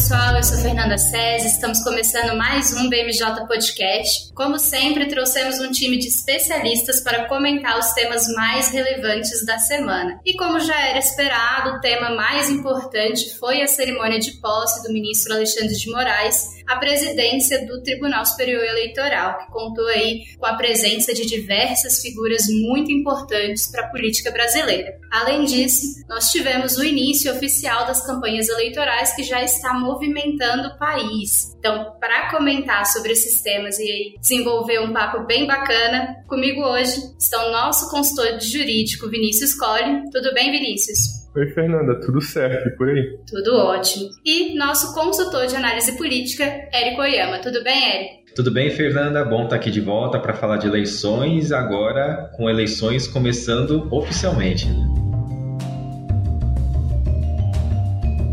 Pessoal, eu sou Fernanda César, estamos começando mais um BMJ Podcast. Como sempre, trouxemos um time de especialistas para comentar os temas mais relevantes da semana. E como já era esperado, o tema mais importante foi a cerimônia de posse do ministro Alexandre de Moraes a presidência do Tribunal Superior Eleitoral, que contou aí com a presença de diversas figuras muito importantes para a política brasileira. Além disso, nós tivemos o início oficial das campanhas eleitorais que já está movimentando o país. Então, para comentar sobre esses temas e desenvolver um papo bem bacana, comigo hoje está o nosso consultor jurídico Vinícius Colli. Tudo bem, Vinícius? Oi, Fernanda, tudo certo e por aí? Tudo ótimo. E nosso consultor de análise política, Érico Oyama. Tudo bem, Érico? Tudo bem, Fernanda? Bom estar aqui de volta para falar de eleições, agora com eleições começando oficialmente.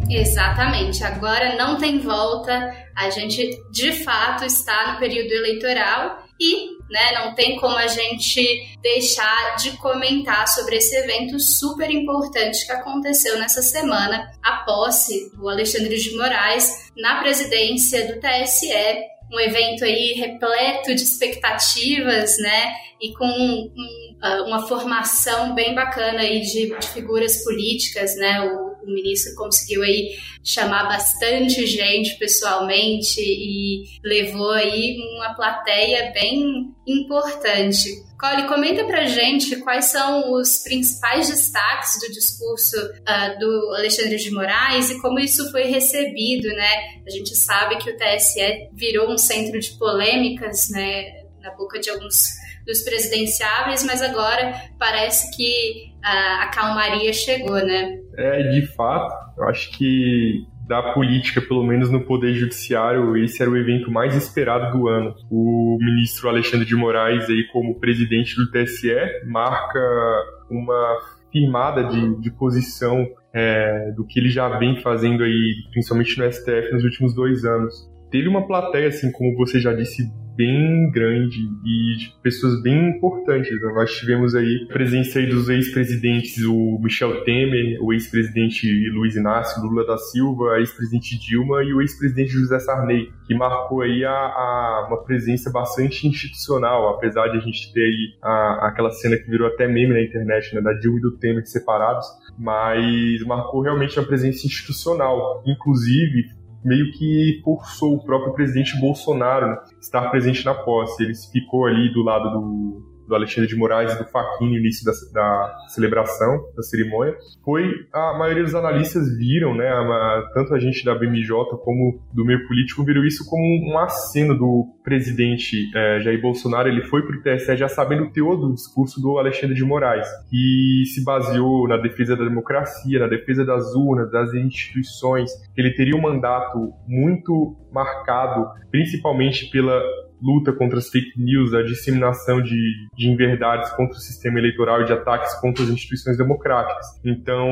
Exatamente, agora não tem volta, a gente de fato está no período eleitoral e né? Não tem como a gente deixar de comentar sobre esse evento super importante que aconteceu nessa semana, a posse do Alexandre de Moraes na presidência do TSE um evento aí repleto de expectativas, né? E com um, ah, uma formação bem bacana aí de, de figuras políticas, né? O, o, ministro conseguiu aí chamar bastante gente pessoalmente e levou aí uma plateia bem importante. Cole, comenta pra gente quais são os principais destaques do discurso uh, do Alexandre de Moraes e como isso foi recebido, né? A gente sabe que o TSE virou um centro de polêmicas, né, na boca de alguns dos presidenciáveis, mas agora parece que uh, a calmaria chegou, né? É, de fato, eu acho que da política, pelo menos no Poder Judiciário, esse era o evento mais esperado do ano. O ministro Alexandre de Moraes, aí, como presidente do TSE, marca uma firmada de, de posição é, do que ele já vem fazendo aí, principalmente no STF, nos últimos dois anos. Teve uma plateia, assim, como você já disse, bem grande e de pessoas bem importantes. Né? Nós tivemos aí a presença aí dos ex-presidentes, o Michel Temer, o ex-presidente Luiz Inácio Lula da Silva, a ex-presidente Dilma e o ex-presidente José Sarney, que marcou aí a, a, uma presença bastante institucional, apesar de a gente ter aí a, aquela cena que virou até meme na internet, né, da Dilma e do Temer separados, mas marcou realmente a presença institucional. Inclusive, meio que forçou o próprio presidente Bolsonaro estar presente na posse. Ele ficou ali do lado do, do Alexandre de Moraes e do Fachin no início da, da, celebração, da cerimônia, foi a maioria dos analistas viram, né, a, tanto a gente da BMJ como do meio político viram isso como um aceno do presidente é, Jair Bolsonaro. Ele foi para o TSE já sabendo o teor do discurso do Alexandre de Moraes, que se baseou na defesa da democracia, na defesa das urnas, das instituições. Ele teria um mandato muito marcado, principalmente pela luta contra as fake news, a disseminação de, de inverdades contra o sistema eleitoral e de ataques contra as instituições democráticas. Então,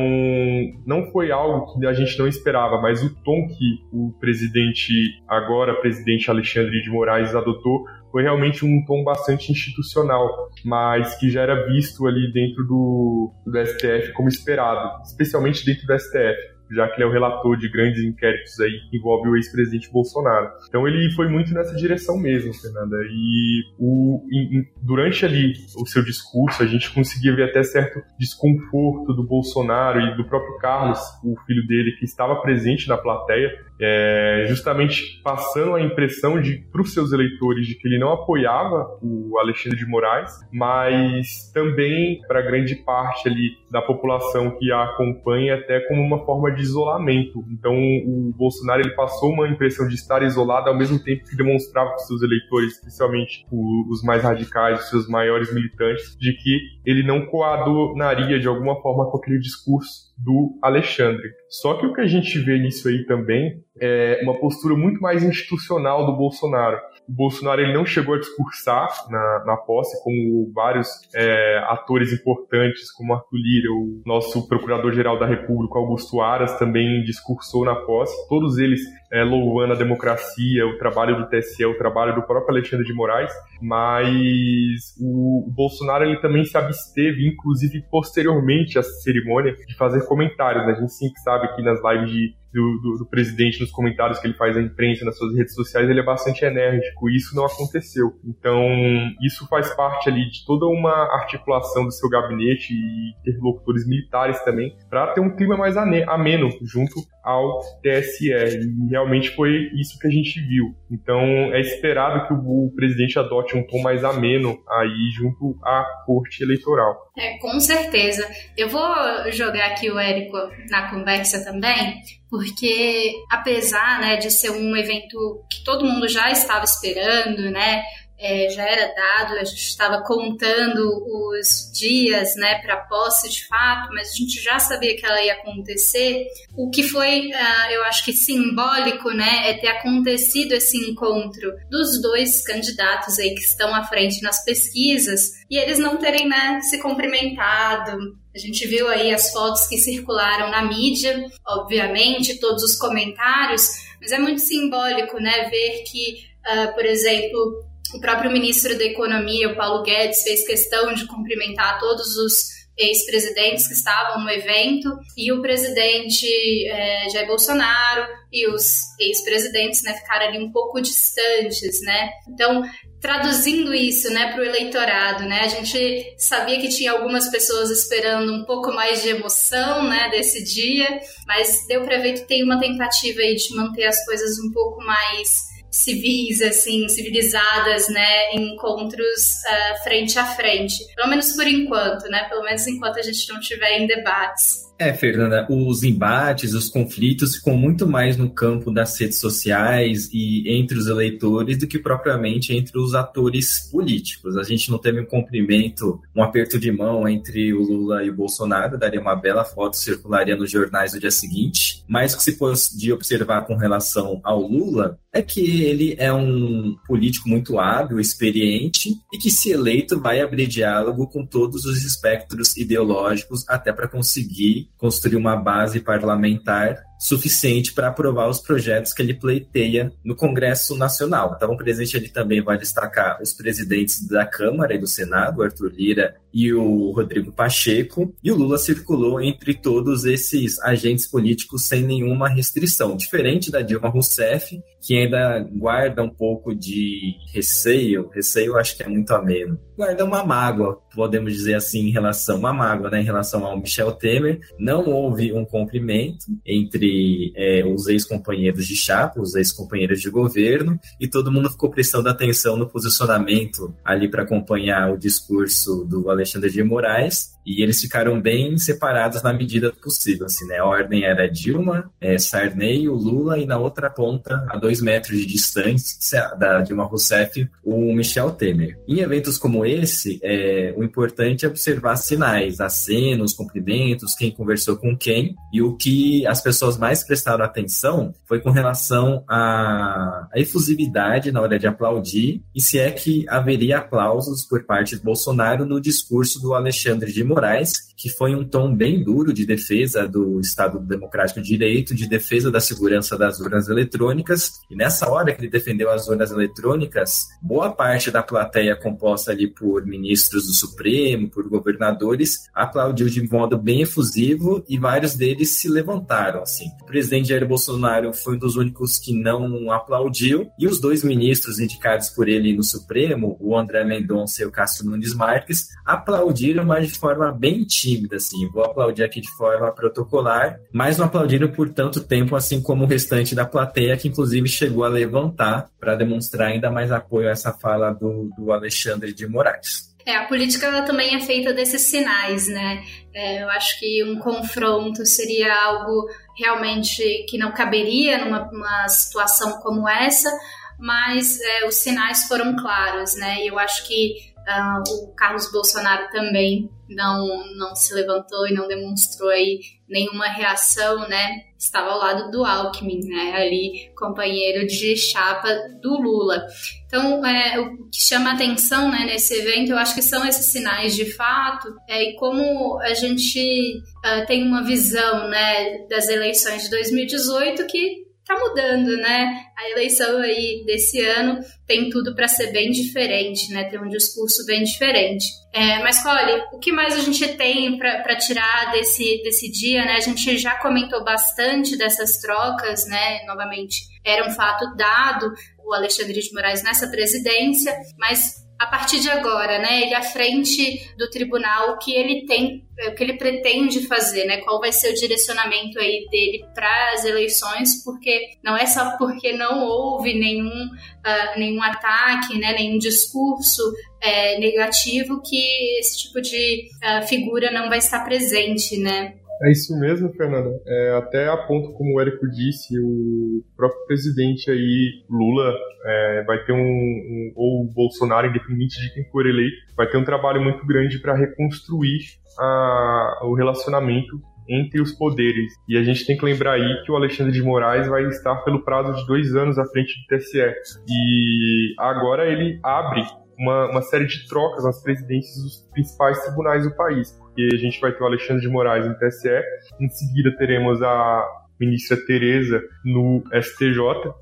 não foi algo que a gente não esperava, mas o tom que o presidente, agora presidente Alexandre de Moraes, adotou foi realmente um tom bastante institucional, mas que já era visto ali dentro do, do STF como esperado, especialmente dentro do STF já que ele é o relator de grandes inquéritos aí que envolve o ex-presidente Bolsonaro. Então ele foi muito nessa direção mesmo, Fernanda. E o, em, durante ali o seu discurso, a gente conseguia ver até certo desconforto do Bolsonaro e do próprio Carlos, o filho dele, que estava presente na plateia, é, justamente passando a impressão para os seus eleitores de que ele não apoiava o Alexandre de Moraes, mas também para grande parte ali da população que a acompanha até como uma forma de isolamento. Então o Bolsonaro ele passou uma impressão de estar isolado ao mesmo tempo que demonstrava para os seus eleitores, especialmente os mais radicais, os seus maiores militantes, de que ele não coadunaria de alguma forma com aquele discurso do Alexandre. Só que o que a gente vê nisso aí também é uma postura muito mais institucional do Bolsonaro. O Bolsonaro ele não chegou a discursar na, na posse, como vários é, atores importantes, como Arthur Lira, o nosso procurador-geral da República, Augusto Aras, também discursou na posse. Todos eles é, louvando a democracia, o trabalho do TSE, o trabalho do próprio Alexandre de Moraes, mas o, o Bolsonaro ele também se absteve, inclusive posteriormente à cerimônia, de fazer comentários. Né? A gente sempre sabe aqui nas lives de do, do, do, presidente nos comentários que ele faz à imprensa nas suas redes sociais, ele é bastante enérgico, isso não aconteceu. Então, isso faz parte ali de toda uma articulação do seu gabinete e interlocutores militares também, para ter um clima mais ameno junto ao TSE. E realmente foi isso que a gente viu. Então, é esperado que o, o presidente adote um tom mais ameno aí junto à corte eleitoral. É, com certeza. Eu vou jogar aqui o Érico na conversa também, porque apesar né, de ser um evento que todo mundo já estava esperando, né? é, já era dado, a gente estava contando os dias né, para a posse de fato, mas a gente já sabia que ela ia acontecer. O que foi, uh, eu acho que simbólico, né, é ter acontecido esse encontro dos dois candidatos aí que estão à frente nas pesquisas e eles não terem né, se cumprimentado, a gente viu aí as fotos que circularam na mídia, obviamente, todos os comentários, mas é muito simbólico, né, ver que, uh, por exemplo, o próprio ministro da Economia, o Paulo Guedes, fez questão de cumprimentar todos os ex-presidentes que estavam no evento e o presidente é, Jair Bolsonaro e os ex-presidentes né, ficaram ali um pouco distantes, né? Então, traduzindo isso né, para o eleitorado, né? A gente sabia que tinha algumas pessoas esperando um pouco mais de emoção né, desse dia, mas deu para ver que tem uma tentativa aí de manter as coisas um pouco mais civis, assim, civilizadas, né, encontros uh, frente a frente. Pelo menos por enquanto, né? Pelo menos enquanto a gente não tiver em debates. É, Fernanda, os embates, os conflitos ficam muito mais no campo das redes sociais e entre os eleitores do que propriamente entre os atores políticos. A gente não teve um cumprimento, um aperto de mão entre o Lula e o Bolsonaro, daria uma bela foto, circularia nos jornais no dia seguinte. Mas o que se pode observar com relação ao Lula é que ele é um político muito hábil, experiente e que, se eleito, vai abrir diálogo com todos os espectros ideológicos até para conseguir construir uma base parlamentar suficiente para aprovar os projetos que ele pleiteia no Congresso Nacional. Então, presente ali também vai destacar os presidentes da Câmara e do Senado, Arthur Lira e o Rodrigo Pacheco, e o Lula circulou entre todos esses agentes políticos sem nenhuma restrição, diferente da Dilma Rousseff, que ainda guarda um pouco de receio, receio acho que é muito ameno, guarda uma mágoa, podemos dizer assim, em relação, uma mágoa, né, em relação ao Michel Temer, não houve um cumprimento entre é, os ex-companheiros de chapa, os ex-companheiros de governo, e todo mundo ficou prestando atenção no posicionamento ali para acompanhar o discurso do Alexandre de Moraes, e eles ficaram bem separados na medida possível. Assim, né? A ordem era Dilma, é, Sarney, o Lula, e na outra ponta, a dois metros de distância da Dilma Rousseff, o Michel Temer. Em eventos como esse, é, o importante é observar sinais, acenos, cumprimentos, quem conversou com quem, e o que as pessoas mais prestaram atenção foi com relação à, à efusividade na hora de aplaudir, e se é que haveria aplausos por parte de Bolsonaro no discurso do Alexandre de Moraes que foi um tom bem duro de defesa do Estado Democrático de Direito, de defesa da segurança das urnas eletrônicas. E nessa hora que ele defendeu as urnas eletrônicas, boa parte da plateia composta ali por ministros do Supremo, por governadores, aplaudiu de modo bem efusivo e vários deles se levantaram assim. O presidente Jair Bolsonaro foi um dos únicos que não aplaudiu e os dois ministros indicados por ele no Supremo, o André Mendonça e o Castro Nunes Marques, aplaudiram, mas de forma bem tímida, assim. Vou aplaudir aqui de forma protocolar, mas não aplaudiram por tanto tempo, assim como o restante da plateia, que inclusive chegou a levantar para demonstrar ainda mais apoio a essa fala do, do Alexandre de Moraes. É, a política ela também é feita desses sinais, né? É, eu acho que um confronto seria algo realmente que não caberia numa situação como essa, mas é, os sinais foram claros, né? E eu acho que uh, o Carlos Bolsonaro também não, não se levantou e não demonstrou aí nenhuma reação, né? Estava ao lado do Alckmin, né? Ali, companheiro de chapa do Lula. Então, é, o que chama atenção né, nesse evento, eu acho que são esses sinais de fato, é, e como a gente uh, tem uma visão né, das eleições de 2018 que tá mudando, né? A eleição aí desse ano tem tudo para ser bem diferente, né? Ter um discurso bem diferente. É, mas, Cole, o que mais a gente tem para tirar desse, desse dia, né? A gente já comentou bastante dessas trocas, né? Novamente, era um fato dado o Alexandre de Moraes nessa presidência, mas a partir de agora, né, ele à frente do tribunal, o que ele tem, o que ele pretende fazer, né, qual vai ser o direcionamento aí dele para as eleições, porque não é só porque não houve nenhum, uh, nenhum ataque, né, nenhum discurso é, negativo que esse tipo de uh, figura não vai estar presente, né. É isso mesmo, Fernanda. É, até a ponto, como o Érico disse, o próprio presidente aí, Lula, é, vai ter um, um, ou Bolsonaro, independente de quem for eleito, vai ter um trabalho muito grande para reconstruir a, o relacionamento entre os poderes. E a gente tem que lembrar aí que o Alexandre de Moraes vai estar pelo prazo de dois anos à frente do TSE. E agora ele abre uma, uma série de trocas nas presidências dos principais tribunais do país porque a gente vai ter o Alexandre de Moraes no TSE, em seguida teremos a ministra Tereza no STJ,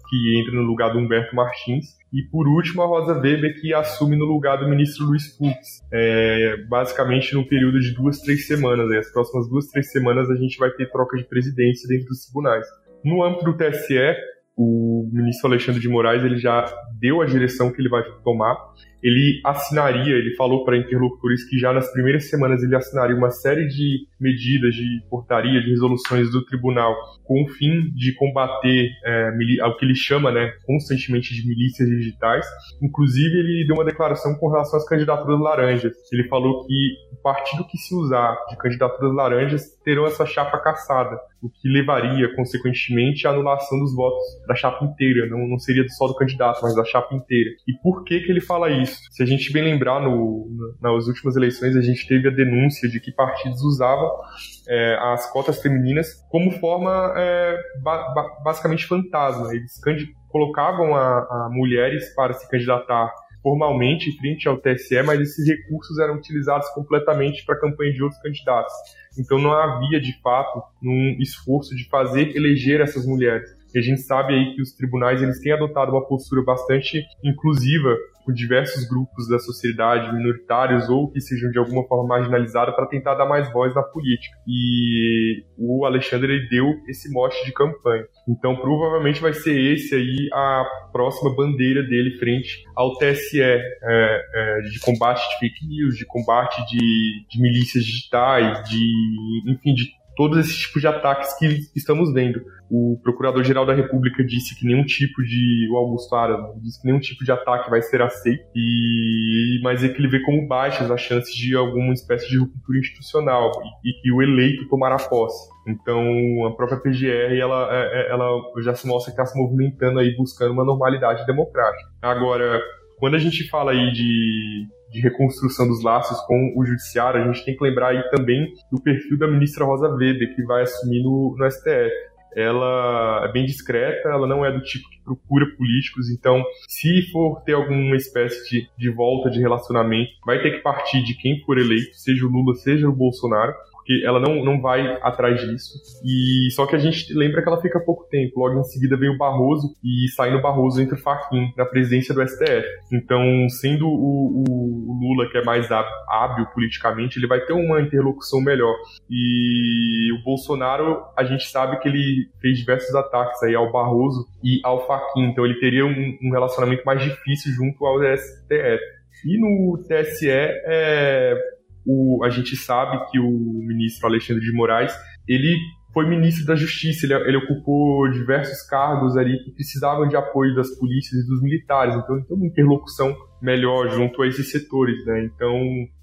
que entra no lugar do Humberto Martins, e por último a Rosa Weber, que assume no lugar do ministro Luiz Fux, é, basicamente no período de duas, três semanas. As próximas duas, três semanas a gente vai ter troca de presidência dentro dos tribunais. No âmbito do TSE, o ministro Alexandre de Moraes ele já deu a direção que ele vai tomar ele assinaria, ele falou para interlocutores que já nas primeiras semanas ele assinaria uma série de medidas de portaria, de resoluções do tribunal com o fim de combater é, o que ele chama, né, constantemente de milícias digitais. Inclusive, ele deu uma declaração com relação às candidaturas laranjas. Ele falou que o partido que se usar de candidaturas laranjas terão essa chapa caçada, o que levaria, consequentemente, à anulação dos votos da chapa inteira. Não, não seria só do candidato, mas da chapa inteira. E por que que ele fala isso? Se a gente bem lembrar, no, nas últimas eleições, a gente teve a denúncia de que partidos usavam é, as cotas femininas como forma é, ba basicamente fantasma. Eles colocavam a, a mulheres para se candidatar formalmente frente ao TSE, mas esses recursos eram utilizados completamente para a campanha de outros candidatos. Então não havia, de fato, um esforço de fazer eleger essas mulheres. E a gente sabe aí que os tribunais eles têm adotado uma postura bastante inclusiva com diversos grupos da sociedade, minoritários ou que sejam de alguma forma marginalizados, para tentar dar mais voz na política. E o Alexandre ele deu esse mote de campanha. Então, provavelmente vai ser esse aí a próxima bandeira dele frente ao TSE, é, é, de combate de fake news, de combate de, de milícias digitais, de, enfim, de todos esses tipos de ataques que estamos vendo. O Procurador-Geral da República disse que nenhum tipo de. O Augusto Aras disse que nenhum tipo de ataque vai ser aceito, e, mas é que ele vê como baixas as chances de alguma espécie de ruptura institucional e, que o eleito tomará posse. Então, a própria PGR, ela, é, é, ela já se mostra que está se movimentando aí buscando uma normalidade democrática. Agora, quando a gente fala aí de de reconstrução dos laços com o judiciário, a gente tem que lembrar aí também do perfil da ministra Rosa Weber, que vai assumir no, no STF. Ela é bem discreta, ela não é do tipo que procura políticos, então se for ter alguma espécie de, de volta de relacionamento, vai ter que partir de quem for eleito, seja o Lula, seja o Bolsonaro, porque ela não, não vai atrás disso. E só que a gente lembra que ela fica pouco tempo. Logo em seguida vem o Barroso e saindo Barroso entre o Faquin na presidência do STF. Então, sendo o, o, Lula que é mais hábil politicamente, ele vai ter uma interlocução melhor. E o Bolsonaro, a gente sabe que ele fez diversos ataques aí ao Barroso e ao Faquin. Então, ele teria um, um relacionamento mais difícil junto ao STF. E no TSE, é, o, a gente sabe que o ministro Alexandre de Moraes, ele foi ministro da Justiça, ele, ele, ocupou diversos cargos ali que precisavam de apoio das polícias e dos militares, então ele tem uma interlocução melhor junto a esses setores, né? Então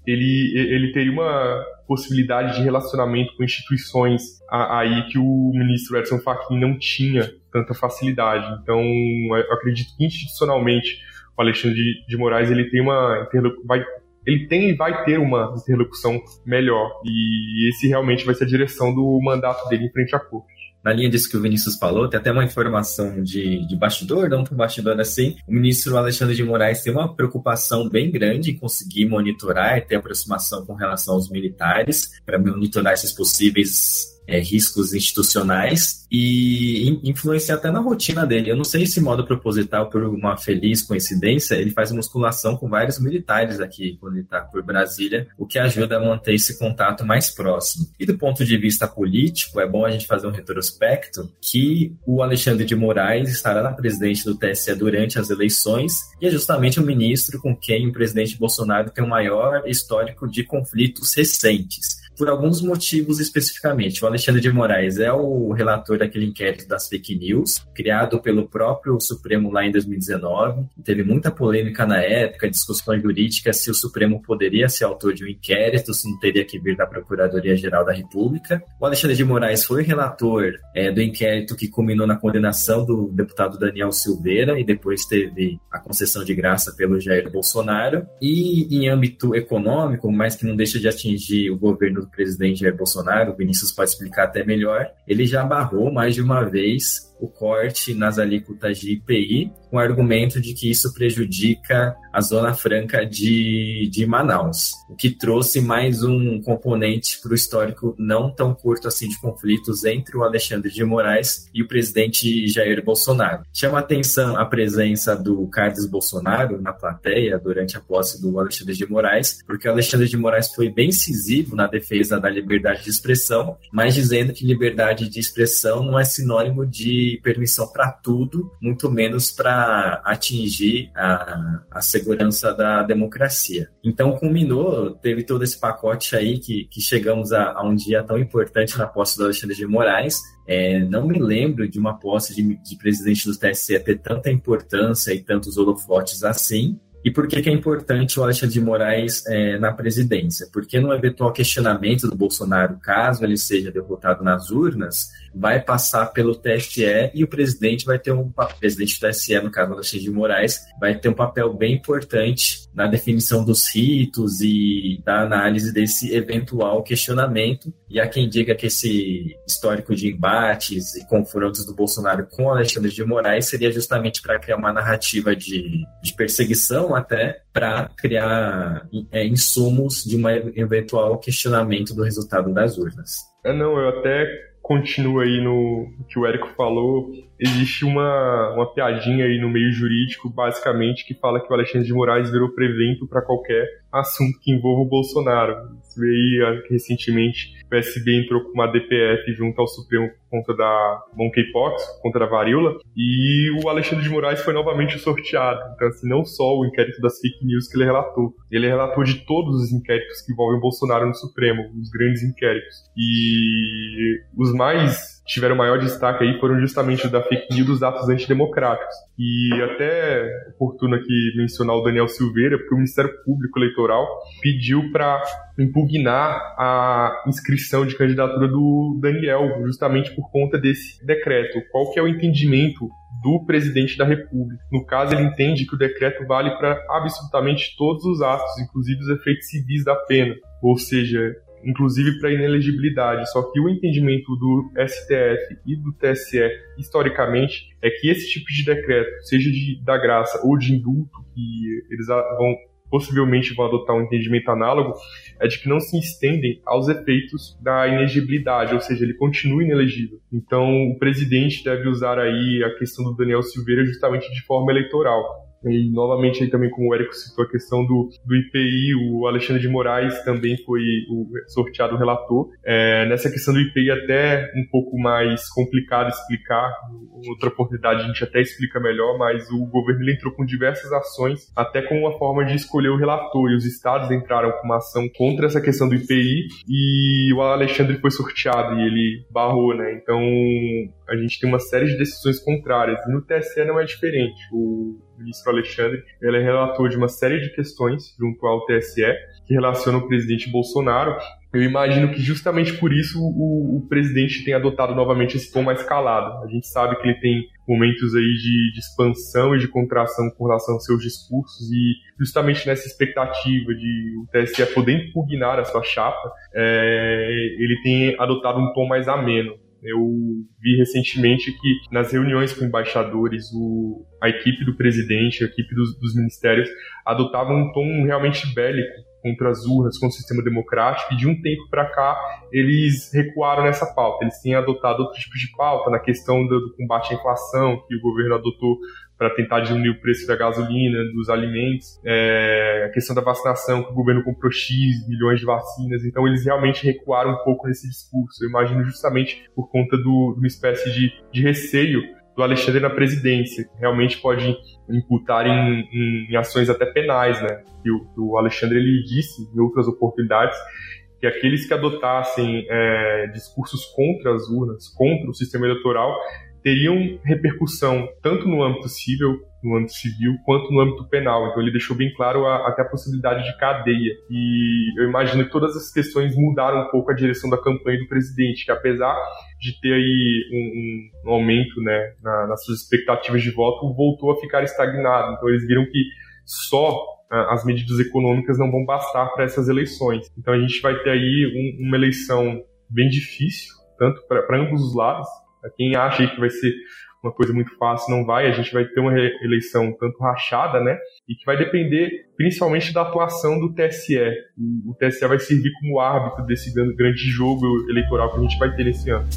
ele, ele teria uma possibilidade de relacionamento com instituições aí que o ministro Edson Fachin não tinha tanta facilidade. Então eu acredito que institucionalmente o Alexandre de, Moraes ele tem uma vai ele tem e vai ter uma interlocução melhor. E esse realmente vai ser a direção do mandato dele em frente à corte na linha disso que o Vinícius falou, tem até uma informação de, de bastidor, não tão bastidor assim. O ministro Alexandre de Moraes tem uma preocupação bem grande em conseguir monitorar e ter aproximação com relação aos militares, para monitorar esses possíveis é, riscos institucionais e influenciar até na rotina dele. Eu não sei se modo proposital, por uma feliz coincidência, ele faz musculação com vários militares aqui quando ele está por Brasília, o que ajuda a manter esse contato mais próximo. E do ponto de vista político, é bom a gente fazer um retrospecto que o Alexandre de Moraes estará na presidente do TSE durante as eleições e é justamente o ministro com quem o presidente Bolsonaro tem o maior histórico de conflitos recentes por alguns motivos especificamente. O Alexandre de Moraes é o relator daquele inquérito das fake news, criado pelo próprio Supremo lá em 2019. Teve muita polêmica na época, discussões jurídicas se o Supremo poderia ser autor de um inquérito, se não teria que vir da Procuradoria-Geral da República. O Alexandre de Moraes foi relator é, do inquérito que culminou na condenação do deputado Daniel Silveira e depois teve a concessão de graça pelo Jair Bolsonaro. E em âmbito econômico, mas que não deixa de atingir o governo presidente Jair Bolsonaro, o Vinícius pode explicar até melhor, ele já barrou mais de uma vez o corte nas alíquotas de IPI, com o argumento de que isso prejudica a Zona Franca de, de Manaus, o que trouxe mais um componente para o histórico não tão curto assim de conflitos entre o Alexandre de Moraes e o presidente Jair Bolsonaro. Chama atenção a presença do Carlos Bolsonaro na plateia durante a posse do Alexandre de Moraes, porque o Alexandre de Moraes foi bem incisivo na defesa da liberdade de expressão, mas dizendo que liberdade de expressão não é sinônimo de permissão para tudo, muito menos para atingir a, a segurança da democracia. Então, culminou, teve todo esse pacote aí que, que chegamos a, a um dia tão importante na posse do Alexandre de Moraes, é, não me lembro de uma posse de, de, presidente do TSE ter tanta importância e tantos holofotes assim. E por que, que é importante o Alexandre de Moraes é, na presidência? Porque no eventual questionamento do Bolsonaro, caso ele seja derrotado nas urnas, vai passar pelo TSE e o presidente vai ter um o presidente do TSE, no caso Alexandre de Moraes, vai ter um papel bem importante na definição dos ritos e da análise desse eventual questionamento. E há quem diga que esse histórico de embates e confrontos do Bolsonaro com Alexandre de Moraes seria justamente para criar uma narrativa de, de perseguição até para criar é, insumos de um eventual questionamento do resultado das urnas. É, não, eu até continuo aí no que o Érico falou, existe uma, uma piadinha aí no meio jurídico, basicamente, que fala que o Alexandre de Moraes virou prevento para qualquer assunto que envolva o Bolsonaro. Isso aí, ah, recentemente, PSB entrou com uma DPF junto ao Supremo por conta da monkeypox, contra a varíola, e o Alexandre de Moraes foi novamente sorteado. Então, assim, não só o inquérito das fake news que ele relatou, ele relatou de todos os inquéritos que envolvem o Bolsonaro no Supremo, os grandes inquéritos. E os mais tiveram maior destaque aí foram justamente da fake news dos atos antidemocráticos. E até oportuno aqui mencionar o Daniel Silveira, porque o Ministério Público Eleitoral pediu para impugnar a inscrição de candidatura do Daniel, justamente por conta desse decreto. Qual que é o entendimento do presidente da República. No caso, ele entende que o decreto vale para absolutamente todos os atos, inclusive os efeitos civis da pena. Ou seja, inclusive para inelegibilidade. Só que o entendimento do STF e do TSE, historicamente, é que esse tipo de decreto, seja de, da graça ou de indulto, que eles vão possivelmente vão adotar um entendimento análogo, é de que não se estendem aos efeitos da inelegibilidade, ou seja, ele continua inelegível. Então, o presidente deve usar aí a questão do Daniel Silveira justamente de forma eleitoral. E novamente aí também, como o Érico citou, a questão do, do IPI, o Alexandre de Moraes também foi o sorteado relator. É, nessa questão do IPI até um pouco mais complicado explicar, outra oportunidade a gente até explica melhor, mas o governo ele entrou com diversas ações, até com uma forma de escolher o relator, e os estados entraram com uma ação contra essa questão do IPI, e o Alexandre foi sorteado e ele barrou, né? Então a gente tem uma série de decisões contrárias, e no TSE não é diferente. O ministro Alexandre, ele é relator de uma série de questões junto ao TSE que relacionam o presidente Bolsonaro Eu imagino que justamente por isso o, o, presidente tem adotado novamente esse tom mais calado. A gente sabe que ele tem momentos aí de, de, expansão e de contração com relação aos seus discursos e justamente nessa expectativa de o TSE poder impugnar a sua chapa, é, ele tem adotado um tom mais ameno. Eu vi recentemente que nas reuniões com embaixadores, o, a equipe do presidente, a equipe dos, dos ministérios adotava um tom realmente bélico contra as urnas, contra o sistema democrático, e de um tempo para cá eles recuaram nessa pauta. Eles têm adotado outros tipos de pauta na questão do, do combate à inflação, que o governo adotou para tentar diminuir o preço da gasolina, dos alimentos, é, a questão da vacinação, que o governo comprou X milhões de vacinas, então eles realmente recuaram um pouco nesse discurso. Eu imagino justamente por conta de uma espécie de, de receio do Alexandre na presidência. Realmente pode imputar em, em, em ações até penais, né? E o, o, Alexandre ele disse em outras oportunidades que aqueles que adotassem é, discursos contra as urnas, contra o sistema eleitoral, teriam repercussão tanto no âmbito civil, no âmbito civil, quanto no âmbito penal. Então ele deixou bem claro a, até a possibilidade de cadeia. E eu imagino que todas as questões mudaram um pouco a direção da campanha do presidente, que apesar de ter aí um, um aumento né, na, nas suas expectativas de voto, voltou a ficar estagnado. Então eles viram que só as medidas econômicas não vão bastar para essas eleições. Então a gente vai ter aí um, uma eleição bem difícil, tanto para ambos os lados, quem acha que vai ser uma coisa muito fácil, não vai. A gente vai ter uma eleição tanto rachada, né? E que vai depender principalmente da atuação do TSE. O, TSE vai servir como árbitro desse grande jogo eleitoral que a gente vai ter nesse ano.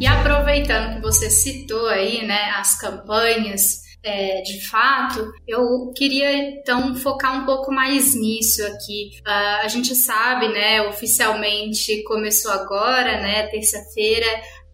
E aproveitando que você citou aí, né, as campanhas é, de fato, eu queria então focar um pouco mais nisso aqui. Uh, a gente sabe, né, oficialmente começou agora, né, terça-feira,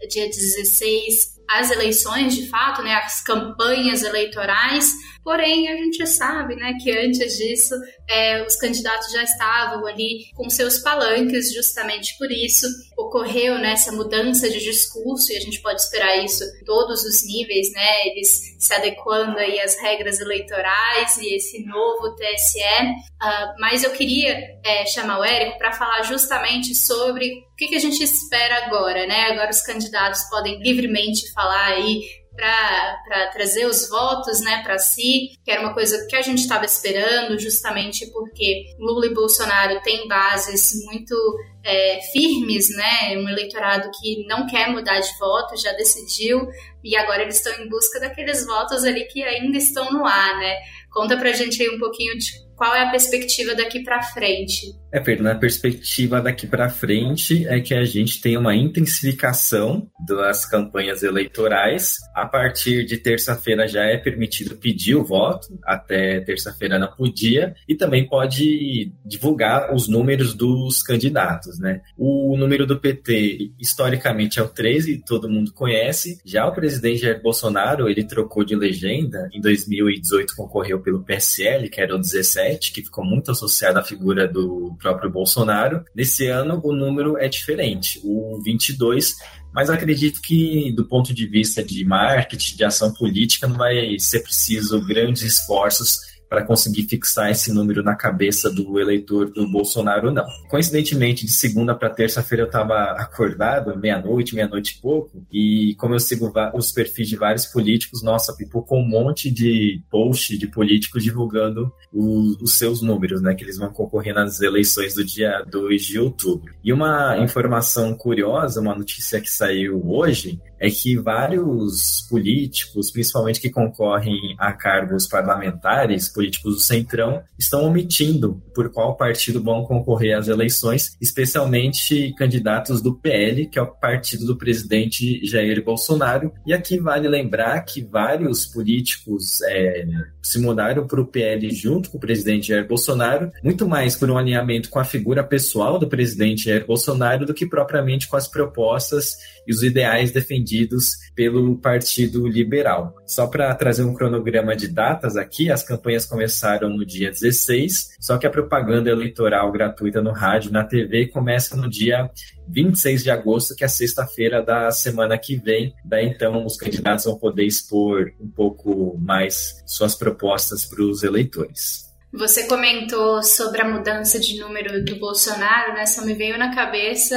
dia 16, as eleições de fato, né, as campanhas eleitorais. Porém, a gente sabe, né, que antes disso é, os candidatos já estavam ali com seus palanques, justamente por isso ocorreu né, mudança de discurso e a gente pode esperar isso em todos os níveis, né, eles se adequando aí às regras eleitorais e esse novo TSE. Uh, ah, mas eu queria é, chamar o Érico para falar justamente sobre o que, que a gente espera agora, né? Agora os candidatos podem livremente falar aí para trazer os votos né, para si, que era uma coisa que a gente estava esperando, justamente porque Lula e Bolsonaro têm bases muito é, firmes, né? Um eleitorado que não quer mudar de voto, já decidiu, e agora eles estão em busca daqueles votos ali que ainda estão no ar, né? Conta pra gente aí um pouquinho de qual é a perspectiva daqui para frente. É, Pedro, na perspectiva daqui para frente é que a gente tem uma intensificação das campanhas eleitorais. A partir de terça-feira já é permitido pedir o voto, até terça-feira não podia, e também pode divulgar os números dos candidatos, né? O número do PT, historicamente, é o 13, todo mundo conhece. Já o presidente Jair Bolsonaro, ele trocou de legenda. Em 2018 concorreu pelo PSL, que era o 17, que ficou muito associado à figura do próprio Bolsonaro. Nesse ano, o número é diferente, o 22, mas acredito que, do ponto de vista de marketing, de ação política, não vai ser preciso grandes esforços para conseguir fixar esse número na cabeça do eleitor do Bolsonaro, não. Coincidentemente, de segunda para terça-feira eu estava acordado, meia-noite, meia-noite e pouco, e como eu sigo os perfis de vários políticos, nossa, pipocou um monte de post de políticos divulgando o, os seus números, né, que eles vão concorrer nas eleições do dia 2 de outubro. E uma informação curiosa, uma notícia que saiu hoje, é que vários políticos, principalmente que concorrem a cargos parlamentares, políticos do Centrão, estão omitindo por qual partido vão concorrer às eleições, especialmente candidatos do PL, que é o partido do presidente Jair Bolsonaro. E aqui vale lembrar que vários políticos é, se mudaram para o PL junto com o presidente Jair Bolsonaro, muito mais por um alinhamento com a figura pessoal do presidente Jair Bolsonaro do que propriamente com as propostas e os ideais defendidos pelo Partido Liberal. Só para trazer um cronograma de datas aqui, as campanhas começaram no dia 16, só que a propaganda eleitoral gratuita no rádio na TV começa no dia 26 de agosto, que é sexta-feira da semana que vem. Daí então os candidatos vão poder expor um pouco mais suas propostas para os eleitores. Você comentou sobre a mudança de número do Bolsonaro, né? Só me veio na cabeça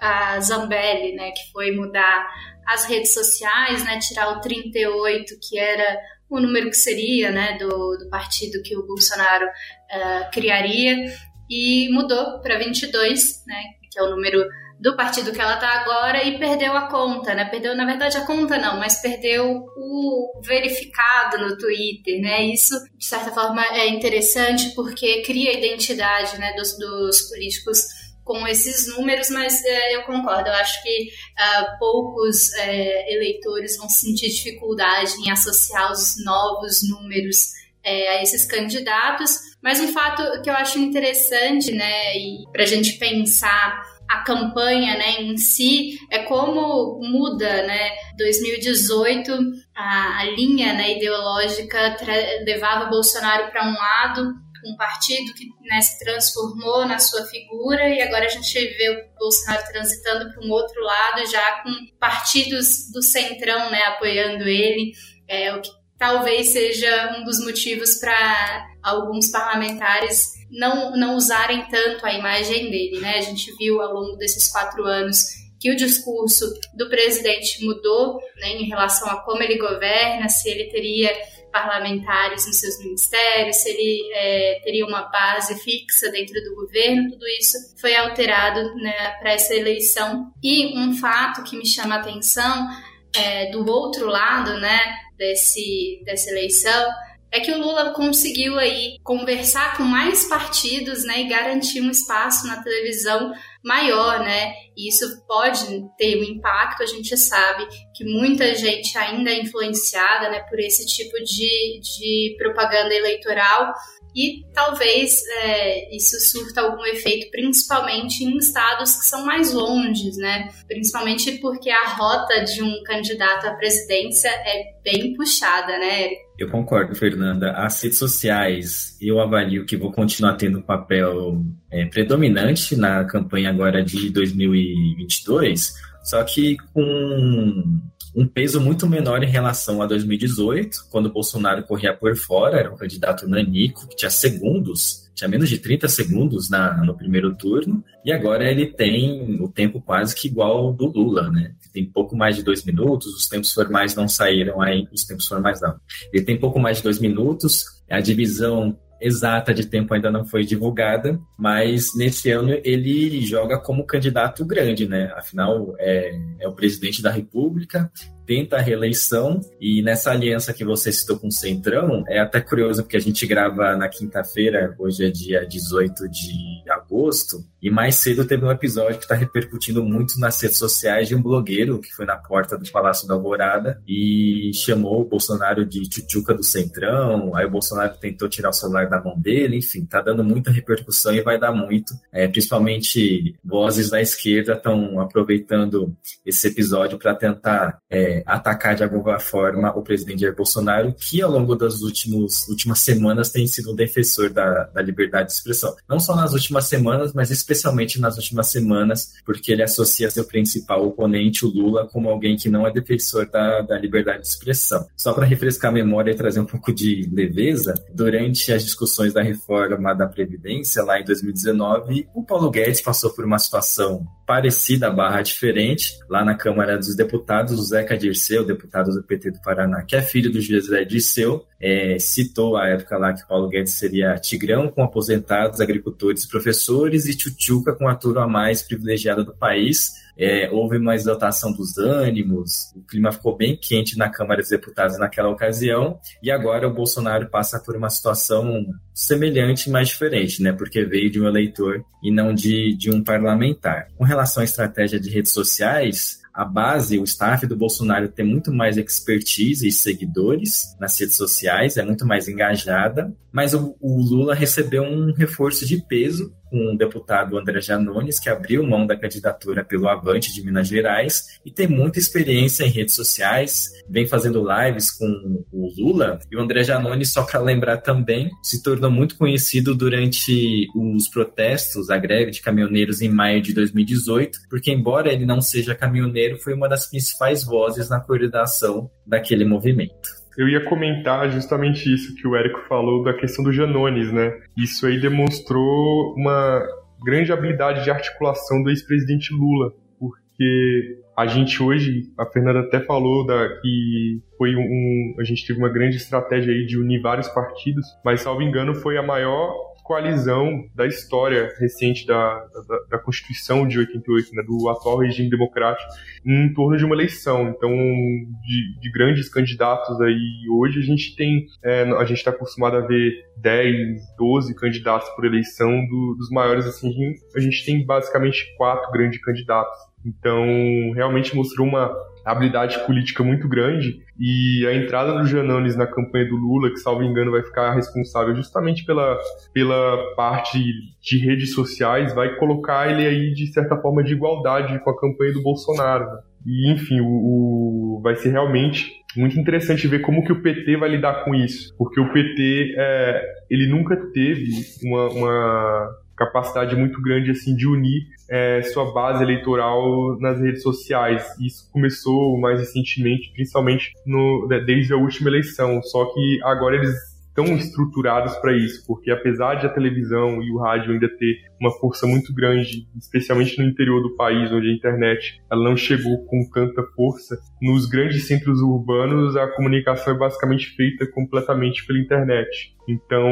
a Zambelli, né? Que foi mudar as redes sociais, né? Tirar o 38, que era o número que seria, né? Do, do partido que o Bolsonaro uh, criaria, e mudou para 22, né? Que é o número do partido que ela tá agora e perdeu a conta, né? Perdeu, na verdade, a conta não, mas perdeu o verificado no Twitter, né? Isso, de certa forma, é interessante porque cria identidade, né, dos, dos políticos com esses números, mas é, eu concordo, eu acho que uh, poucos é, eleitores vão sentir dificuldade em associar os novos números é, a esses candidatos, mas um fato que eu acho interessante, né, e para a gente pensar a campanha né, em si, é como muda, né? 2018, a, a linha né, ideológica levava Bolsonaro para um lado, um partido que né, se transformou na sua figura e agora a gente vê o Bolsonaro transitando para um outro lado, já com partidos do centrão né, apoiando ele, é, o que talvez seja um dos motivos para alguns parlamentares não, não usarem tanto a imagem dele, né? A gente viu ao longo desses quatro anos que o discurso do presidente mudou né, em relação a como ele governa, se ele teria parlamentares nos seus ministérios, se ele é, teria uma base fixa dentro do governo, tudo isso foi alterado né, para essa eleição. E um fato que me chama a atenção é, do outro lado né, desse, dessa eleição é que o Lula conseguiu aí conversar com mais partidos, né, e garantir um espaço na televisão maior, né? E isso pode ter um impacto, a gente sabe que muita gente ainda é influenciada, né, por esse tipo de, de propaganda eleitoral e talvez é, isso surta algum efeito, principalmente em estados que são mais longes, né? Principalmente porque a rota de um candidato à presidência é bem puxada, né? Eu concordo, Fernanda. As redes sociais, eu avalio que vou continuar tendo um papel é, predominante na campanha agora de 2022, só que com um peso muito menor em relação a 2018, quando Bolsonaro corria por fora, era um candidato nanico, que tinha segundos, tinha menos de 30 segundos na, no primeiro turno, e agora ele tem o tempo quase que igual ao do Lula, né? Tem pouco mais de dois minutos, os tempos formais não saíram aí, os tempos formais não. Ele tem pouco mais de dois minutos, a divisão exata de tempo ainda não foi divulgada, mas nesse ano ele joga como candidato grande, né? Afinal, é, é o presidente da República, tenta a reeleição e nessa aliança que você citou com o Centrão, é até curioso porque a gente grava na quinta-feira, hoje é dia 18 de agosto, e mais cedo teve um episódio que está repercutindo muito nas redes sociais de um blogueiro que foi na porta do Palácio da Alvorada e chamou o Bolsonaro de tchutchuca do Centrão, aí o Bolsonaro tentou tirar o celular da mão dele, enfim, tá dando muita repercussão e vai dar muito, é, principalmente vozes da esquerda estão aproveitando esse episódio para tentar é, atacar de alguma forma o presidente Jair Bolsonaro, que ao longo das últimos, últimas semanas tem sido um defensor da, da liberdade de expressão. Não só nas últimas semanas, mas especialmente nas últimas semanas, porque ele associa seu principal oponente, o Lula, como alguém que não é defensor da, da liberdade de expressão. Só para refrescar a memória e trazer um pouco de leveza, durante as discussões da reforma da Previdência, lá em 2019, o Paulo Guedes passou por uma situação parecida, barra diferente, lá na Câmara dos Deputados, o Zeca Dirceu, deputado do PT do Paraná, que é filho do José Dirceu, é, citou a época lá que Paulo Guedes seria tigrão com aposentados, agricultores professores e tchutchuca com a turma mais privilegiada do país. É, houve uma exaltação dos ânimos, o clima ficou bem quente na Câmara dos Deputados naquela ocasião, e agora o Bolsonaro passa por uma situação semelhante, mas diferente, né? Porque veio de um eleitor e não de, de um parlamentar. Com relação à estratégia de redes sociais, a base, o staff do Bolsonaro tem muito mais expertise e seguidores nas redes sociais, é muito mais engajada, mas o, o Lula recebeu um reforço de peso com o deputado André Janones, que abriu mão da candidatura pelo Avante de Minas Gerais e tem muita experiência em redes sociais, vem fazendo lives com o Lula. E o André Janones, só para lembrar também, se tornou muito conhecido durante os protestos, a greve de caminhoneiros em maio de 2018, porque, embora ele não seja caminhoneiro, foi uma das principais vozes na coordenação daquele movimento. Eu ia comentar justamente isso que o Érico falou da questão do Janones, né? Isso aí demonstrou uma grande habilidade de articulação do ex-presidente Lula, porque a gente hoje, a Fernanda até falou da, que foi um, a gente teve uma grande estratégia aí de unir vários partidos, mas salvo engano foi a maior coalizão da história recente da, da, da Constituição de 88, né, do atual regime democrático, em torno de uma eleição. Então, de, de grandes candidatos aí, hoje a gente tem, é, a gente está acostumado a ver 10, 12 candidatos por eleição, do, dos maiores, assim, a gente tem basicamente quatro grandes candidatos. Então, realmente mostrou uma habilidade política muito grande e a entrada do Janones na campanha do Lula, que salvo engano vai ficar responsável justamente pela, pela parte de redes sociais, vai colocar ele aí de certa forma de igualdade com a campanha do Bolsonaro. Né? E enfim, o, o, vai ser realmente muito interessante ver como que o PT vai lidar com isso, porque o PT é, ele nunca teve uma, uma capacidade muito grande assim de unir é, sua base eleitoral nas redes sociais. Isso começou mais recentemente, principalmente no, desde a última eleição. Só que agora eles estão estruturados para isso, porque apesar de a televisão e o rádio ainda ter uma força muito grande, especialmente no interior do país, onde a internet ela não chegou com tanta força, nos grandes centros urbanos a comunicação é basicamente feita completamente pela internet. Então,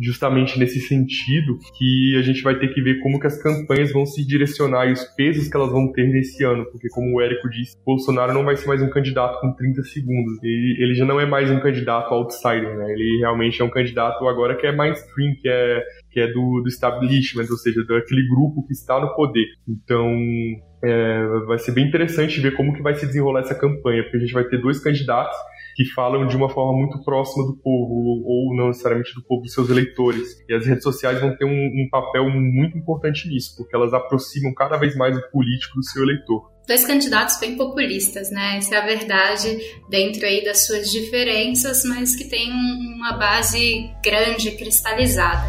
justamente nesse sentido que a gente vai ter que ver como que as campanhas vão se direcionar e os pesos que elas vão ter nesse ano, porque como o Érico disse, Bolsonaro não vai ser mais um candidato com 30 segundos, ele, ele já não é mais um candidato outsider, né? Ele realmente é um candidato agora que é mainstream, que é que é do, do establishment, ou seja, daquele grupo que está no poder. Então, é, vai ser bem interessante ver como que vai se desenrolar essa campanha, porque a gente vai ter dois candidatos que falam de uma forma muito próxima do povo, ou não necessariamente do povo dos seus eleitores. E as redes sociais vão ter um, um papel muito importante nisso, porque elas aproximam cada vez mais o político do seu eleitor dois candidatos bem populistas, né? Essa é a verdade dentro aí das suas diferenças, mas que tem uma base grande, cristalizada.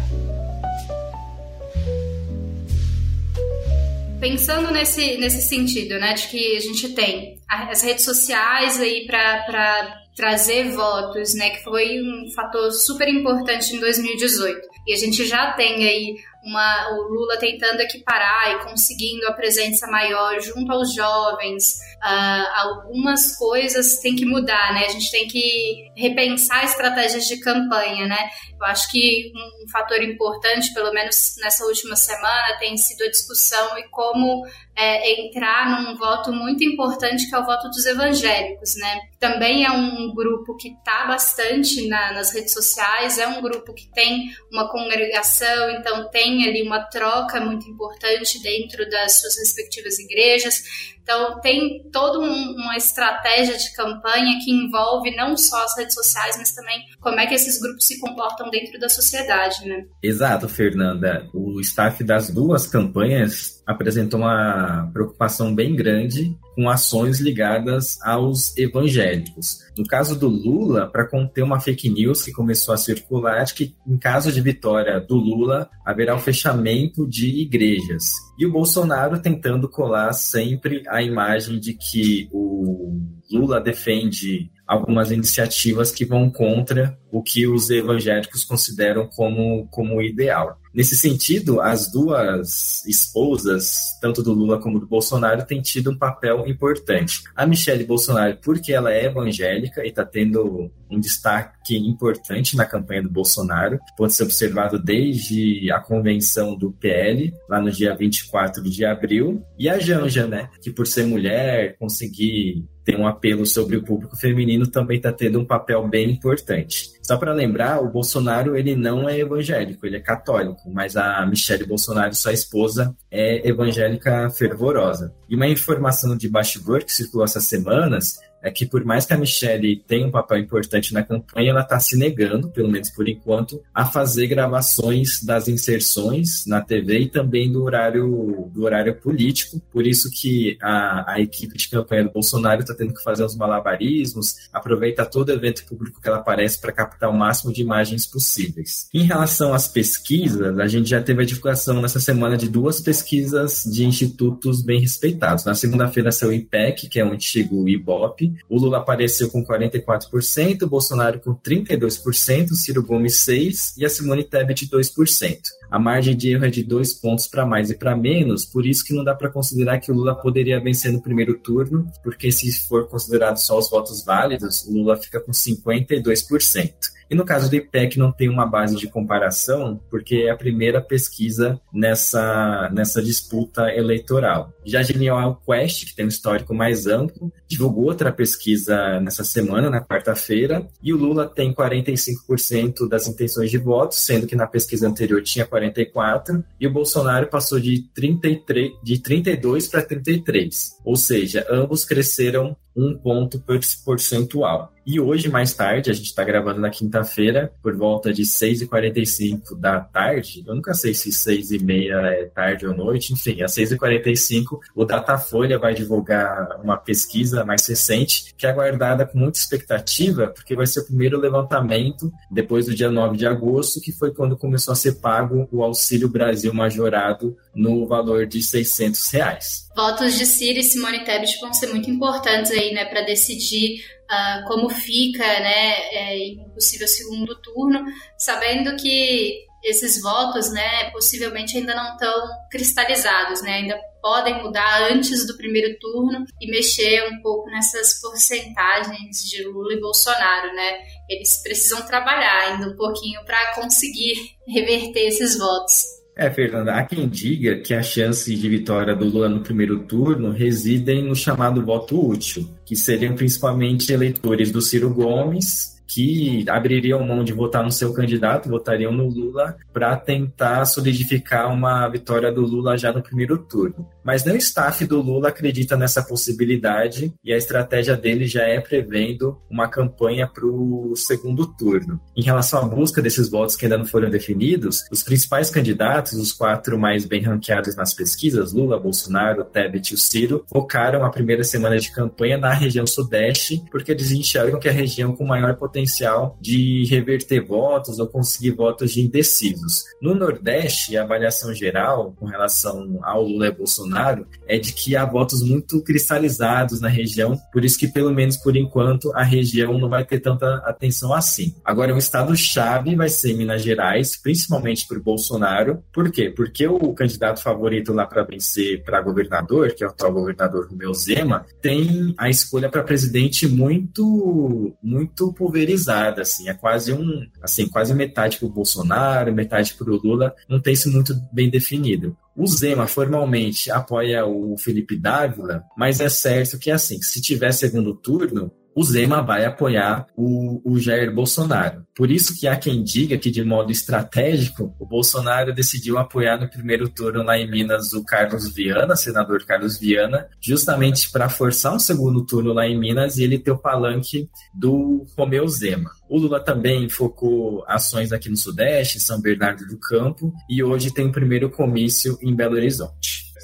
Pensando nesse, nesse sentido, né, de que a gente tem as redes sociais aí para trazer votos, né, que foi um fator super importante em 2018. E a gente já tem aí uma, o Lula tentando equiparar e conseguindo a presença maior junto aos jovens. Uh, algumas coisas têm que mudar, né? A gente tem que repensar estratégias de campanha, né? Eu acho que um, um fator importante, pelo menos nessa última semana, tem sido a discussão e como é, entrar num voto muito importante que é o voto dos evangélicos, né? Também é um grupo que está bastante na, nas redes sociais, é um grupo que tem uma congregação, então tem ali uma troca muito importante dentro das suas respectivas igrejas. Então, tem toda um, uma estratégia de campanha que envolve não só as redes sociais, mas também como é que esses grupos se comportam dentro da sociedade, né? Exato, Fernanda. O staff das duas campanhas apresentou uma preocupação bem grande com ações ligadas aos evangélicos. No caso do Lula, para conter uma fake news que começou a circular de que, em caso de vitória do Lula, haverá o fechamento de igrejas. E o Bolsonaro tentando colar sempre a imagem de que o Lula defende algumas iniciativas que vão contra o que os evangélicos consideram como, como ideal. Nesse sentido, as duas esposas, tanto do Lula como do Bolsonaro, têm tido um papel importante. A Michelle Bolsonaro, porque ela é evangélica e está tendo um destaque importante na campanha do Bolsonaro, pode ser observado desde a convenção do PL, lá no dia 24 de abril, e a Janja, né, que por ser mulher, conseguir ter um apelo sobre o público feminino também está tendo um papel bem importante. Só para lembrar, o Bolsonaro ele não é evangélico, ele é católico, mas a Michelle Bolsonaro, sua esposa, é evangélica fervorosa. E uma informação de bastidor que circulou essas semanas é que por mais que a Michelle tenha um papel importante na campanha, ela está se negando, pelo menos por enquanto, a fazer gravações das inserções na TV e também do horário do horário político. Por isso que a, a equipe de campanha do Bolsonaro está tendo que fazer uns malabarismos, aproveita todo evento público que ela aparece para captar o máximo de imagens possíveis. Em relação às pesquisas, a gente já teve a divulgação nessa semana de duas pesquisas de institutos bem respeitados. Na segunda-feira saiu o IPEC, que é o antigo IBOP, o Lula apareceu com 44%, o Bolsonaro com 32%, o Ciro Gomes 6% e a Simone Tebet 2%. A margem de erro é de dois pontos para mais e para menos, por isso que não dá para considerar que o Lula poderia vencer no primeiro turno, porque se for considerado só os votos válidos, o Lula fica com 52%. E no caso do IPEC não tem uma base de comparação, porque é a primeira pesquisa nessa, nessa disputa eleitoral. Já a Genial Quest, que tem um histórico mais amplo, divulgou outra pesquisa nessa semana, na quarta-feira, e o Lula tem 45% das intenções de voto, sendo que na pesquisa anterior tinha 44%, e o Bolsonaro passou de, 33, de 32 para 33, ou seja, ambos cresceram um ponto percentual. E hoje, mais tarde, a gente está gravando na quinta-feira, por volta de 6h45 da tarde. Eu nunca sei se 6h30 é tarde ou noite, enfim, às 6h45, o Datafolha vai divulgar uma pesquisa mais recente, que é aguardada com muita expectativa, porque vai ser o primeiro levantamento depois do dia 9 de agosto, que foi quando começou a ser pago o Auxílio Brasil majorado no valor de 600 reais. Votos de Ciro e Simone Tebet vão ser muito importantes aí, né, para decidir uh, como fica, né, é, em possível segundo turno, sabendo que esses votos, né, possivelmente ainda não estão cristalizados, né, ainda podem mudar antes do primeiro turno e mexer um pouco nessas porcentagens de Lula e Bolsonaro, né? Eles precisam trabalhar ainda um pouquinho para conseguir reverter esses votos. É, Fernanda, há quem diga que as chances de vitória do Lula no primeiro turno residem no chamado voto útil, que seriam principalmente eleitores do Ciro Gomes que abririam mão de votar no seu candidato, votariam no Lula para tentar solidificar uma vitória do Lula já no primeiro turno. Mas nem o staff do Lula acredita nessa possibilidade e a estratégia dele já é prevendo uma campanha para o segundo turno. Em relação à busca desses votos que ainda não foram definidos, os principais candidatos, os quatro mais bem ranqueados nas pesquisas, Lula, Bolsonaro, Tebet e o Ciro, focaram a primeira semana de campanha na região sudeste, porque eles enxergam que é a região com maior potencial potencial de reverter votos ou conseguir votos de indecisos. No Nordeste, a avaliação geral com relação ao Lula e Bolsonaro é de que há votos muito cristalizados na região, por isso que, pelo menos por enquanto, a região não vai ter tanta atenção assim. Agora, um estado-chave vai ser Minas Gerais, principalmente para o Bolsonaro. Por quê? Porque o candidato favorito lá para vencer para governador, que é o atual governador Romeu Zema, tem a escolha para presidente muito, muito pulverizada pulverizada, assim, é quase um, assim, quase metade para o Bolsonaro, metade para o Lula, não tem isso muito bem definido. O Zema formalmente apoia o Felipe Dávila, mas é certo que assim, se tiver segundo turno, o Zema vai apoiar o, o Jair Bolsonaro. Por isso que há quem diga que, de modo estratégico, o Bolsonaro decidiu apoiar no primeiro turno lá em Minas o Carlos Viana, senador Carlos Viana, justamente para forçar um segundo turno lá em Minas e ele ter o palanque do Romeu Zema. O Lula também focou ações aqui no Sudeste, São Bernardo do Campo, e hoje tem o primeiro comício em Belo Horizonte.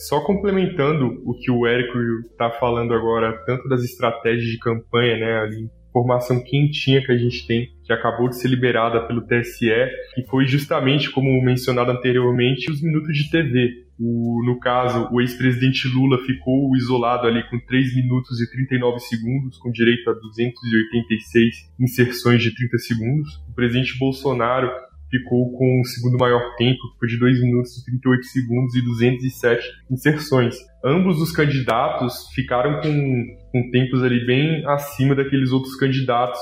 Só complementando o que o Érico está falando agora, tanto das estratégias de campanha, né, ali, informação quentinha que a gente tem, que acabou de ser liberada pelo TSE, que foi justamente, como mencionado anteriormente, os minutos de TV. O, no caso, o ex-presidente Lula ficou isolado ali com 3 minutos e 39 segundos, com direito a 286 inserções de 30 segundos. O presidente Bolsonaro ficou com o segundo maior tempo, de 2 minutos e 38 segundos e 207 inserções. Ambos os candidatos ficaram com, com tempos ali bem acima daqueles outros candidatos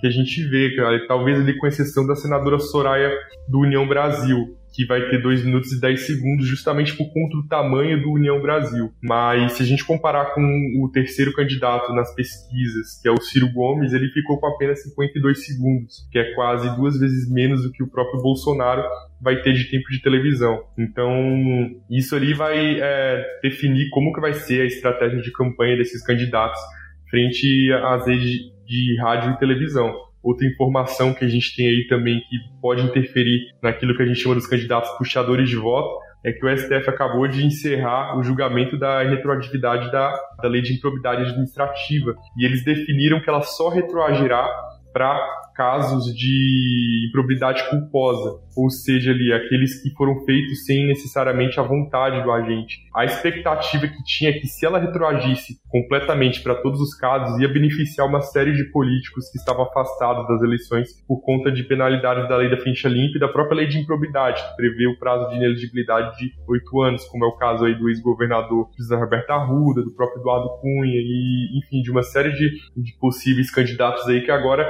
que a gente vê, cara, talvez ali com exceção da senadora Soraya do União Brasil, que vai ter 2 minutos e 10 segundos, justamente por conta do tamanho do União Brasil. Mas se a gente comparar com o terceiro candidato nas pesquisas, que é o Ciro Gomes, ele ficou com apenas 52 segundos, que é quase duas vezes menos do que o próprio Bolsonaro vai ter de tempo de televisão. Então, isso ali vai é, definir como que vai ser a estratégia de campanha desses candidatos frente às redes de rádio e televisão. Outra informação que a gente tem aí também que pode interferir naquilo que a gente chama dos candidatos puxadores de voto é que o STF acabou de encerrar o julgamento da retroatividade da, da lei de improbidade administrativa. E eles definiram que ela só retroagirá para casos de improbidade culposa, ou seja, ali aqueles que foram feitos sem necessariamente a vontade do agente. A expectativa que tinha é que se ela retroagisse completamente para todos os casos, ia beneficiar uma série de políticos que estavam afastados das eleições por conta de penalidades da lei da ficha limpa e da própria lei de improbidade, que prevê o prazo de ineligibilidade de oito anos, como é o caso aí do ex-governador José Roberto Arruda, do próprio Eduardo Cunha e, enfim, de uma série de, de possíveis candidatos aí que agora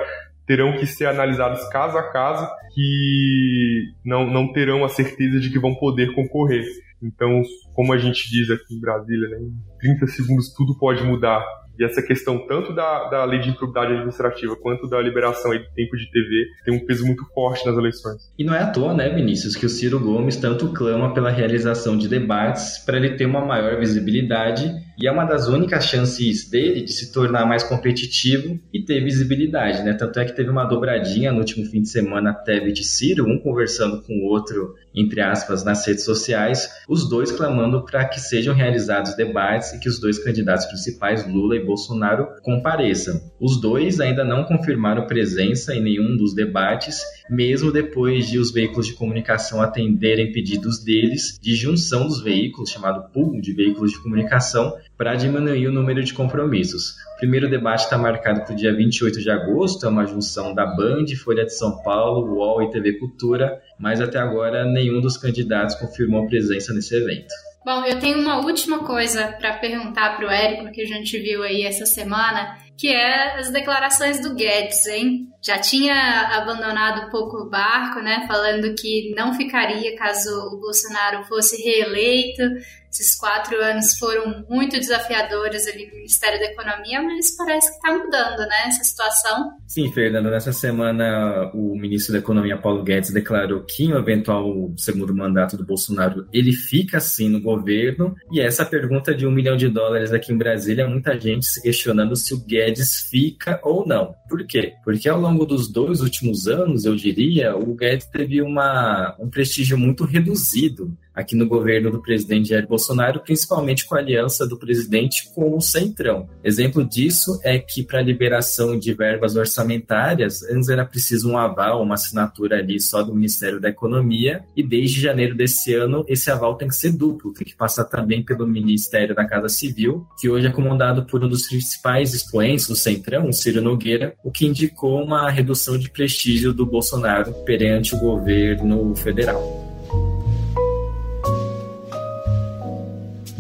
terão que ser analisados caso a caso, que não, não terão a certeza de que vão poder concorrer. Então, como a gente diz aqui em Brasília, né, em 30 segundos tudo pode mudar. E essa questão tanto da, da lei de improbidade administrativa quanto da liberação aí do tempo de TV tem um peso muito forte nas eleições. E não é à toa, né, Vinícius, que o Ciro Gomes tanto clama pela realização de debates para ele ter uma maior visibilidade e é uma das únicas chances dele de se tornar mais competitivo e ter visibilidade, né? Tanto é que teve uma dobradinha no último fim de semana Tebet e Ciro, um conversando com o outro, entre aspas, nas redes sociais, os dois clamando para que sejam realizados debates e que os dois candidatos principais, Lula e Bolsonaro, compareçam. Os dois ainda não confirmaram presença em nenhum dos debates, mesmo depois de os veículos de comunicação atenderem pedidos deles de junção dos veículos, chamado pool de veículos de comunicação, para diminuir o número de compromissos. O primeiro debate está marcado para o dia 28 de agosto, é uma junção da Band, Folha de São Paulo, UOL e TV Cultura, mas até agora nenhum dos candidatos confirmou presença nesse evento. Bom, eu tenho uma última coisa para perguntar para o Érico, que a gente viu aí essa semana, que é as declarações do Guedes, hein? Já tinha abandonado um pouco o barco, né? Falando que não ficaria caso o Bolsonaro fosse reeleito, esses quatro anos foram muito desafiadores ali no Ministério da Economia, mas parece que está mudando, né, essa situação. Sim, Fernando, nessa semana o ministro da Economia, Paulo Guedes, declarou que em um eventual segundo mandato do Bolsonaro, ele fica sim no governo, e essa pergunta de um milhão de dólares aqui em Brasília, muita gente se questionando se o Guedes fica ou não. Por quê? Porque ao longo dos dois últimos anos, eu diria, o Guedes teve uma, um prestígio muito reduzido aqui no governo do presidente Jair Bolsonaro, principalmente com a aliança do presidente com o Centrão. Exemplo disso é que para a liberação de verbas orçamentárias, antes era preciso um aval, uma assinatura ali só do Ministério da Economia, e desde janeiro desse ano esse aval tem que ser duplo, tem que passar também pelo Ministério da Casa Civil, que hoje é comandado por um dos principais expoentes do Centrão, o Ciro Nogueira, o que indicou uma redução de prestígio do Bolsonaro perante o governo federal.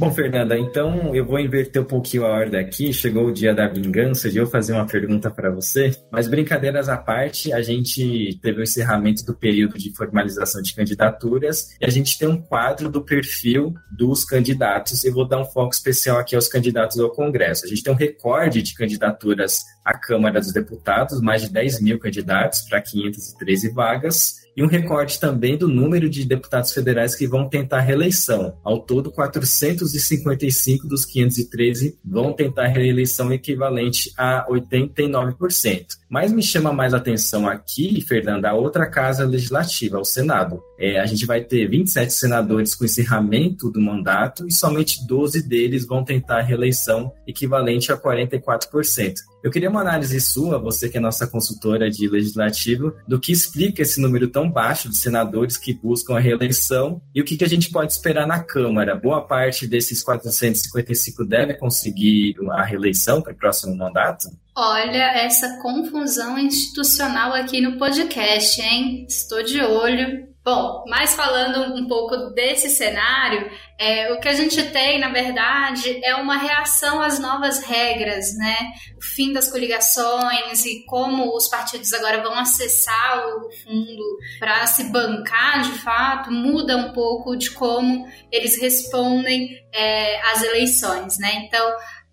Bom, Fernanda, então eu vou inverter um pouquinho a ordem aqui. Chegou o dia da vingança de eu fazer uma pergunta para você. Mas brincadeiras à parte, a gente teve o encerramento do período de formalização de candidaturas e a gente tem um quadro do perfil dos candidatos. Eu vou dar um foco especial aqui aos candidatos ao Congresso. A gente tem um recorde de candidaturas à Câmara dos Deputados, mais de 10 mil candidatos para 513 vagas e um recorte também do número de deputados federais que vão tentar reeleição. Ao todo, 455 dos 513 vão tentar reeleição equivalente a 89%. Mas me chama mais atenção aqui, Fernanda, a outra casa legislativa, o Senado. É, a gente vai ter 27 senadores com encerramento do mandato e somente 12 deles vão tentar reeleição equivalente a 44%. Eu queria uma análise sua, você que é nossa consultora de legislativo, do que explica esse número tão baixo de senadores que buscam a reeleição e o que, que a gente pode esperar na Câmara. Boa parte desses 455 deve conseguir a reeleição para o próximo mandato? Olha essa confusão institucional aqui no podcast, hein? Estou de olho. Bom, mas falando um pouco desse cenário, é, o que a gente tem, na verdade, é uma reação às novas regras, né? O fim das coligações e como os partidos agora vão acessar o fundo para se bancar de fato, muda um pouco de como eles respondem é, às eleições, né? Então,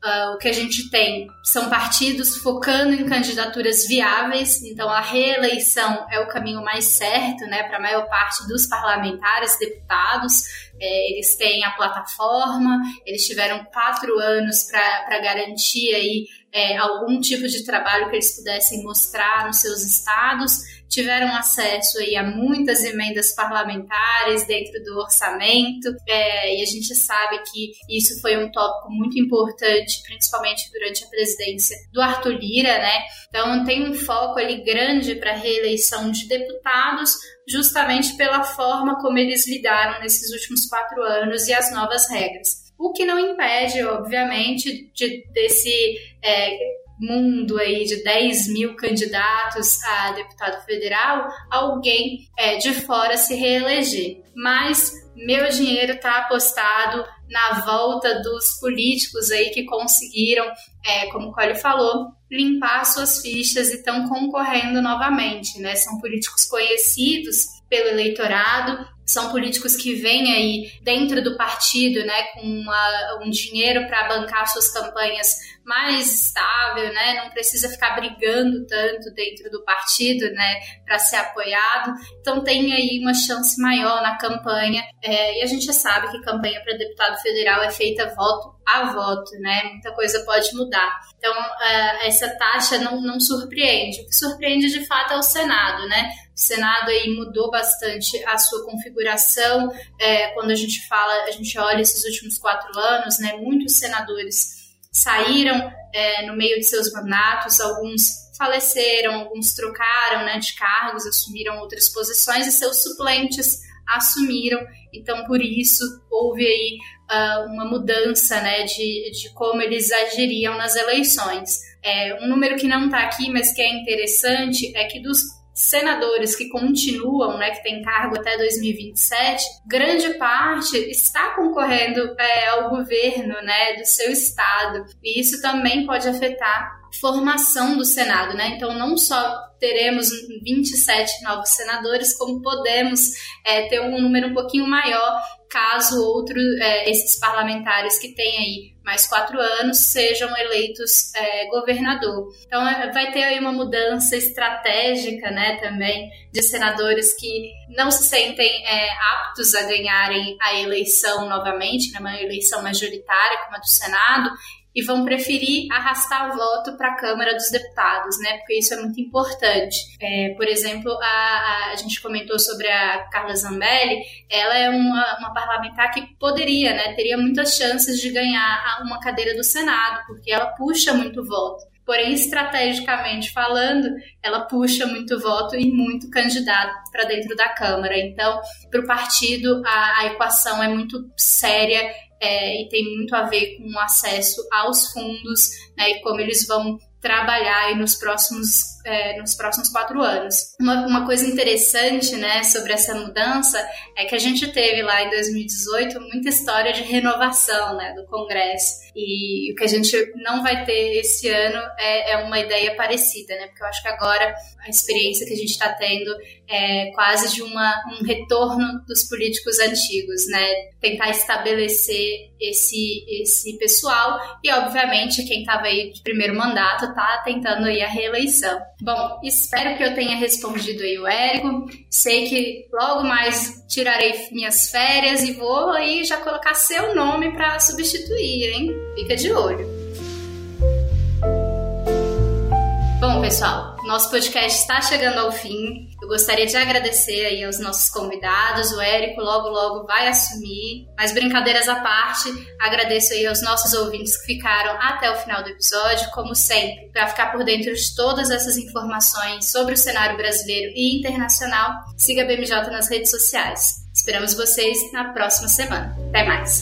Uh, o que a gente tem são partidos focando em candidaturas viáveis, então a reeleição é o caminho mais certo né, para a maior parte dos parlamentares, deputados, É, eles têm a plataforma, eles tiveram quatro anos para garantir aí é, algum tipo de trabalho que eles pudessem mostrar nos seus estados, tiveram acesso aí a muitas emendas parlamentares dentro do orçamento, é, e a gente sabe que isso foi um tópico muito importante, principalmente durante a presidência do Arthur Lira, né? Então tem um foco ali grande para a reeleição de deputados, justamente pela forma como eles lidaram nesses últimos quatro anos e as novas regras. O que não impede, obviamente, de, desse é, mundo aí de 10 mil candidatos a deputado federal, alguém é, de fora se reeleger. Mas meu dinheiro está apostado na volta dos políticos aí que conseguiram, é, como o Cole falou, limpar suas fichas e estão concorrendo novamente, né? São políticos conhecidos pelo eleitorado, são políticos que vêm aí dentro do partido, né, com uma, um dinheiro para bancar suas campanhas mais estável, né, não precisa ficar brigando tanto dentro do partido, né, para ser apoiado. Então tem aí uma chance maior na campanha. É, e a gente sabe que campanha para deputado federal é feita voto a voto, né? Muita coisa pode mudar. Então, uh, essa taxa não, não surpreende. O que surpreende de fato é o Senado, né? O Senado aí mudou bastante a sua configuração. É, quando a gente fala, a gente olha esses últimos quatro anos, né? Muitos senadores saíram é, no meio de seus mandatos, alguns faleceram, alguns trocaram né, de cargos, assumiram outras posições e seus suplentes assumiram. Então, por isso, houve aí uh, uma mudança né, de, de como eles agiriam nas eleições. É, um número que não está aqui, mas que é interessante, é que dos senadores que continuam, né, que tem cargo até 2027, grande parte está concorrendo é, ao governo, né, do seu estado. E isso também pode afetar formação do Senado, né? Então, não só teremos 27 novos senadores, como podemos é, ter um número um pouquinho maior caso outro, é, esses parlamentares que têm aí mais quatro anos sejam eleitos é, governador. Então é, vai ter aí uma mudança estratégica, né, também de senadores que não se sentem é, aptos a ganharem a eleição novamente, né, uma eleição majoritária como a do Senado, e vão preferir arrastar o voto para a Câmara dos Deputados, né? Porque isso é muito importante. É, por exemplo, a, a, a, gente comentou sobre a Carla Zambelli, ela é uma, uma parlamentar que poderia, né? Teria muitas chances de ganhar uma cadeira do Senado, porque ela puxa muito voto. Porém, estrategicamente falando, ela puxa muito voto e muito candidato para dentro da Câmara. Então, para o partido, a, a equação é muito séria é, e tem muito a ver com o acesso aos fundos né, e como eles vão trabalhar nos próximos, é, nos próximos quatro anos. Uma, uma, coisa interessante né, sobre essa mudança é que a gente teve lá em 2018 muita história de renovação né, do Congresso. E o que a gente não vai ter esse ano é, é uma ideia parecida, né? Porque eu acho que agora a experiência que a gente está tendo é quase de uma, um retorno dos políticos antigos, né? Tentar estabelecer esse, esse pessoal e, obviamente, quem estava aí de primeiro mandato está tentando aí a reeleição. Bom, espero que eu tenha respondido aí o Érico. Sei que logo mais tirarei minhas férias e vou aí já colocar seu nome para substituir, hein? Fica de olho. Bom, pessoal, nosso podcast está chegando ao fim. Eu gostaria de agradecer aí aos nossos convidados. O Érico logo logo vai assumir. Mas brincadeiras à parte, agradeço aí aos nossos ouvintes que ficaram até o final do episódio, como sempre, para ficar por dentro de todas essas informações sobre o cenário brasileiro e internacional. Siga a BMJ nas redes sociais. Esperamos vocês na próxima semana. Até mais.